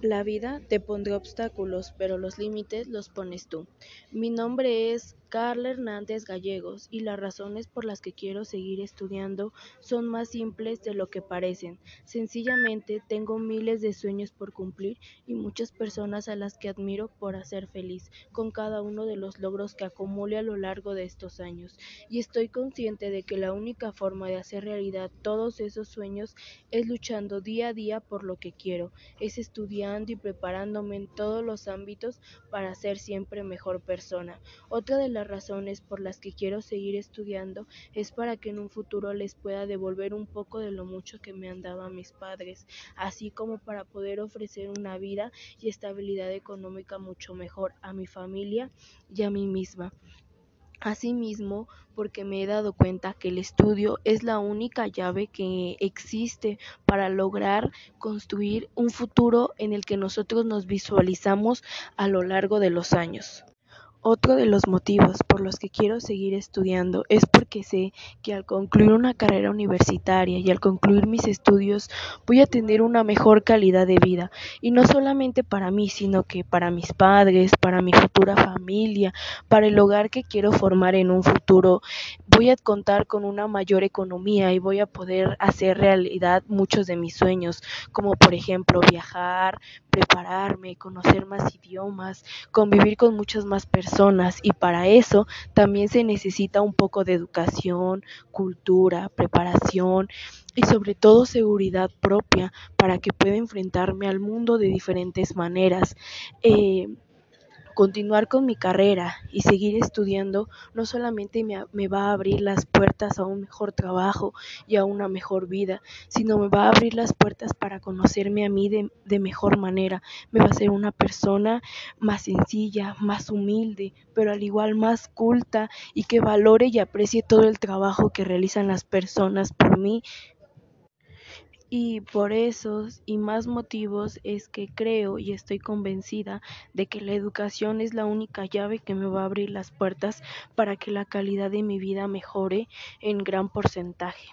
La vida te pondrá obstáculos, pero los límites los pones tú. Mi nombre es Carla Hernández Gallegos y las razones por las que quiero seguir estudiando son más simples de lo que parecen. Sencillamente tengo miles de sueños por cumplir y muchas personas a las que admiro por hacer feliz con cada uno de los logros que acumule a lo largo de estos años. Y estoy consciente de que la única forma de hacer realidad todos esos sueños es luchando día a día por lo que quiero, es estudiando y preparándome en todos los ámbitos para ser siempre mejor persona. Otra de las razones por las que quiero seguir estudiando es para que en un futuro les pueda devolver un poco de lo mucho que me han dado a mis padres, así como para poder ofrecer una vida y estabilidad económica mucho mejor a mi familia y a mí misma. Asimismo, porque me he dado cuenta que el estudio es la única llave que existe para lograr construir un futuro en el que nosotros nos visualizamos a lo largo de los años. Otro de los motivos por los que quiero seguir estudiando es porque sé que al concluir una carrera universitaria y al concluir mis estudios voy a tener una mejor calidad de vida y no solamente para mí, sino que para mis padres, para mi futura familia, para el hogar que quiero formar en un futuro. Voy a contar con una mayor economía y voy a poder hacer realidad muchos de mis sueños, como por ejemplo viajar, prepararme, conocer más idiomas, convivir con muchas más personas y para eso también se necesita un poco de educación, cultura, preparación y sobre todo seguridad propia para que pueda enfrentarme al mundo de diferentes maneras. Eh, continuar con mi carrera y seguir estudiando no solamente me, va a abrir las puertas a un mejor trabajo y a una mejor vida, sino me va a abrir las puertas para conocerme a mí de, de mejor manera. Me va a hacer una persona más sencilla, más humilde, pero al igual más culta y que valore y aprecie todo el trabajo que realizan las personas por mí y por esos y más motivos es que creo y estoy convencida de que la educación es la única llave que me va a abrir las puertas para que la calidad de mi vida mejore en gran porcentaje.